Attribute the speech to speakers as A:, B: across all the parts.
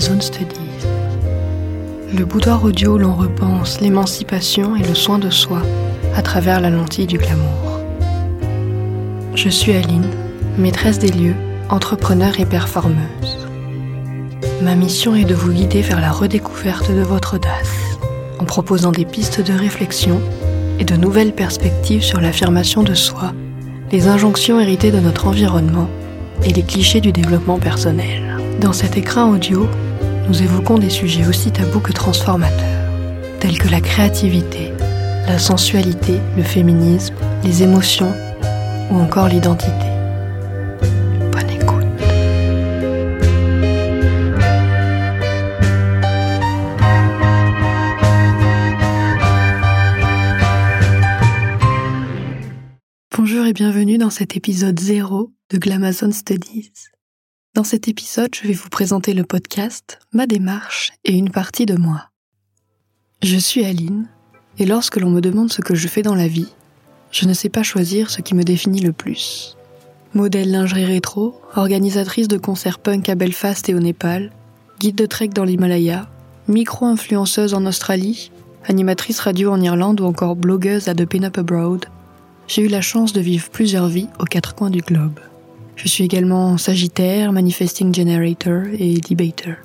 A: Studies. Le boudoir audio l'on repense l'émancipation et le soin de soi à travers la lentille du glamour. Je suis Aline, maîtresse des lieux, entrepreneur et performeuse. Ma mission est de vous guider vers la redécouverte de votre audace, en proposant des pistes de réflexion et de nouvelles perspectives sur l'affirmation de soi, les injonctions héritées de notre environnement et les clichés du développement personnel. Dans cet écran audio, nous évoquons des sujets aussi tabous que transformateurs, tels que la créativité, la sensualité, le féminisme, les émotions ou encore l'identité. Bonne écoute. Bonjour et bienvenue dans cet épisode 0 de Glamazon Studies. Dans cet épisode, je vais vous présenter le podcast, ma démarche et une partie de moi. Je suis Aline, et lorsque l'on me demande ce que je fais dans la vie, je ne sais pas choisir ce qui me définit le plus. Modèle lingerie rétro, organisatrice de concerts punk à Belfast et au Népal, guide de trek dans l'Himalaya, micro-influenceuse en Australie, animatrice radio en Irlande ou encore blogueuse à The Pin Up Abroad, j'ai eu la chance de vivre plusieurs vies aux quatre coins du globe. Je suis également Sagittaire, Manifesting Generator et Debater.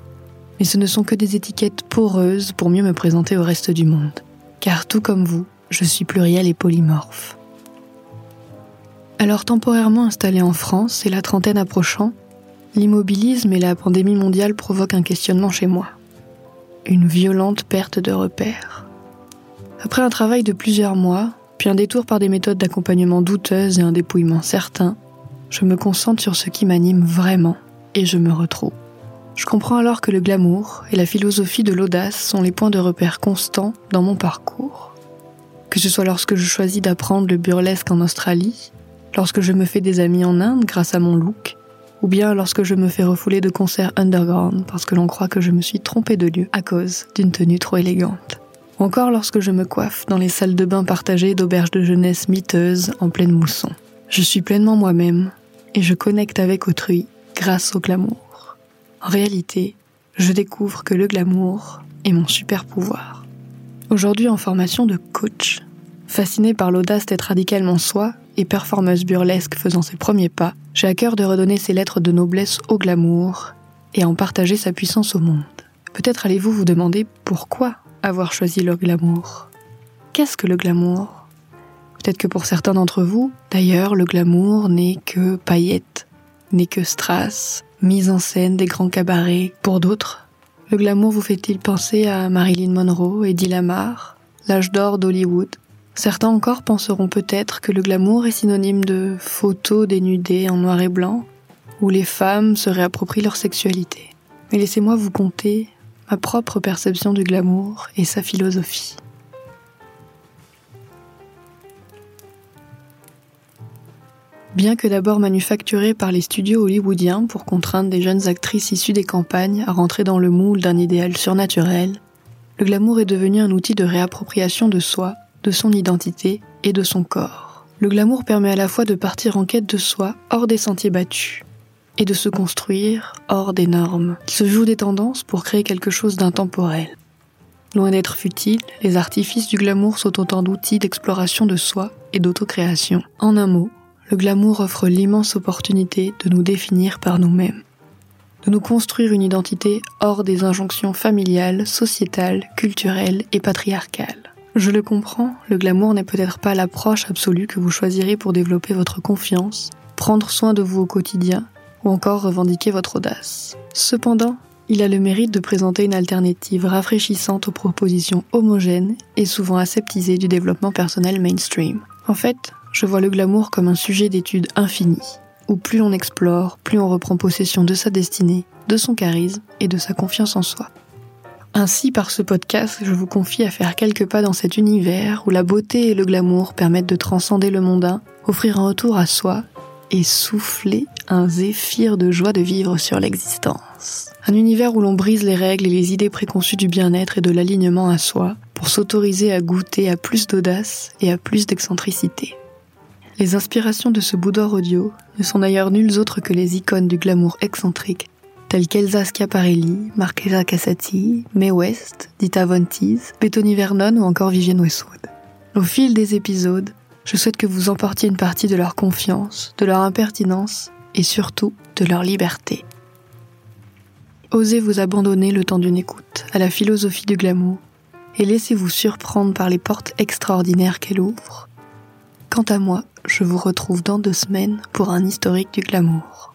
A: Mais ce ne sont que des étiquettes poreuses pour mieux me présenter au reste du monde. Car tout comme vous, je suis pluriel et polymorphe. Alors temporairement installé en France et la trentaine approchant, l'immobilisme et la pandémie mondiale provoquent un questionnement chez moi. Une violente perte de repères. Après un travail de plusieurs mois, puis un détour par des méthodes d'accompagnement douteuses et un dépouillement certain, je me concentre sur ce qui m'anime vraiment et je me retrouve. Je comprends alors que le glamour et la philosophie de l'audace sont les points de repère constants dans mon parcours. Que ce soit lorsque je choisis d'apprendre le burlesque en Australie, lorsque je me fais des amis en Inde grâce à mon look, ou bien lorsque je me fais refouler de concerts underground parce que l'on croit que je me suis trompée de lieu à cause d'une tenue trop élégante. Ou encore lorsque je me coiffe dans les salles de bain partagées d'auberges de jeunesse miteuses en pleine mousson. Je suis pleinement moi-même et je connecte avec autrui grâce au glamour. En réalité, je découvre que le glamour est mon super pouvoir. Aujourd'hui en formation de coach, fasciné par l'audace d'être radicalement soi et performeuse burlesque faisant ses premiers pas, j'ai à cœur de redonner ses lettres de noblesse au glamour et en partager sa puissance au monde. Peut-être allez-vous vous demander pourquoi avoir choisi le glamour? Qu'est-ce que le glamour? Peut-être que pour certains d'entre vous, d'ailleurs, le glamour n'est que paillettes, n'est que strass, mise en scène des grands cabarets. Pour d'autres, le glamour vous fait-il penser à Marilyn Monroe, Eddie Lamar, l'âge d'or d'Hollywood? Certains encore penseront peut-être que le glamour est synonyme de photos dénudées en noir et blanc, où les femmes se réapproprient leur sexualité. Mais laissez-moi vous conter ma propre perception du glamour et sa philosophie. Bien que d'abord manufacturé par les studios hollywoodiens pour contraindre des jeunes actrices issues des campagnes à rentrer dans le moule d'un idéal surnaturel, le glamour est devenu un outil de réappropriation de soi, de son identité et de son corps. Le glamour permet à la fois de partir en quête de soi hors des sentiers battus et de se construire hors des normes. Il se joue des tendances pour créer quelque chose d'intemporel. Loin d'être futile, les artifices du glamour sont autant d'outils d'exploration de soi et d'autocréation. En un mot, le glamour offre l'immense opportunité de nous définir par nous-mêmes, de nous construire une identité hors des injonctions familiales, sociétales, culturelles et patriarcales. Je le comprends, le glamour n'est peut-être pas l'approche absolue que vous choisirez pour développer votre confiance, prendre soin de vous au quotidien ou encore revendiquer votre audace. Cependant, il a le mérite de présenter une alternative rafraîchissante aux propositions homogènes et souvent aseptisées du développement personnel mainstream. En fait, je vois le glamour comme un sujet d'étude infini, où plus on explore, plus on reprend possession de sa destinée, de son charisme et de sa confiance en soi. Ainsi, par ce podcast, je vous confie à faire quelques pas dans cet univers où la beauté et le glamour permettent de transcender le mondain, offrir un retour à soi et souffler un zéphyr de joie de vivre sur l'existence. Un univers où l'on brise les règles et les idées préconçues du bien-être et de l'alignement à soi pour s'autoriser à goûter à plus d'audace et à plus d'excentricité. Les inspirations de ce boudoir audio ne sont d'ailleurs nulles autres que les icônes du glamour excentrique tels qu'Elsa Schiaparelli, Marchesa Cassati, Mae West, Dita Von Teese, Bethany Vernon ou encore Vivienne Westwood. Au fil des épisodes, je souhaite que vous emportiez une partie de leur confiance, de leur impertinence et surtout de leur liberté. Osez vous abandonner le temps d'une écoute à la philosophie du glamour et laissez-vous surprendre par les portes extraordinaires qu'elle ouvre. Quant à moi, je vous retrouve dans deux semaines pour un historique du glamour.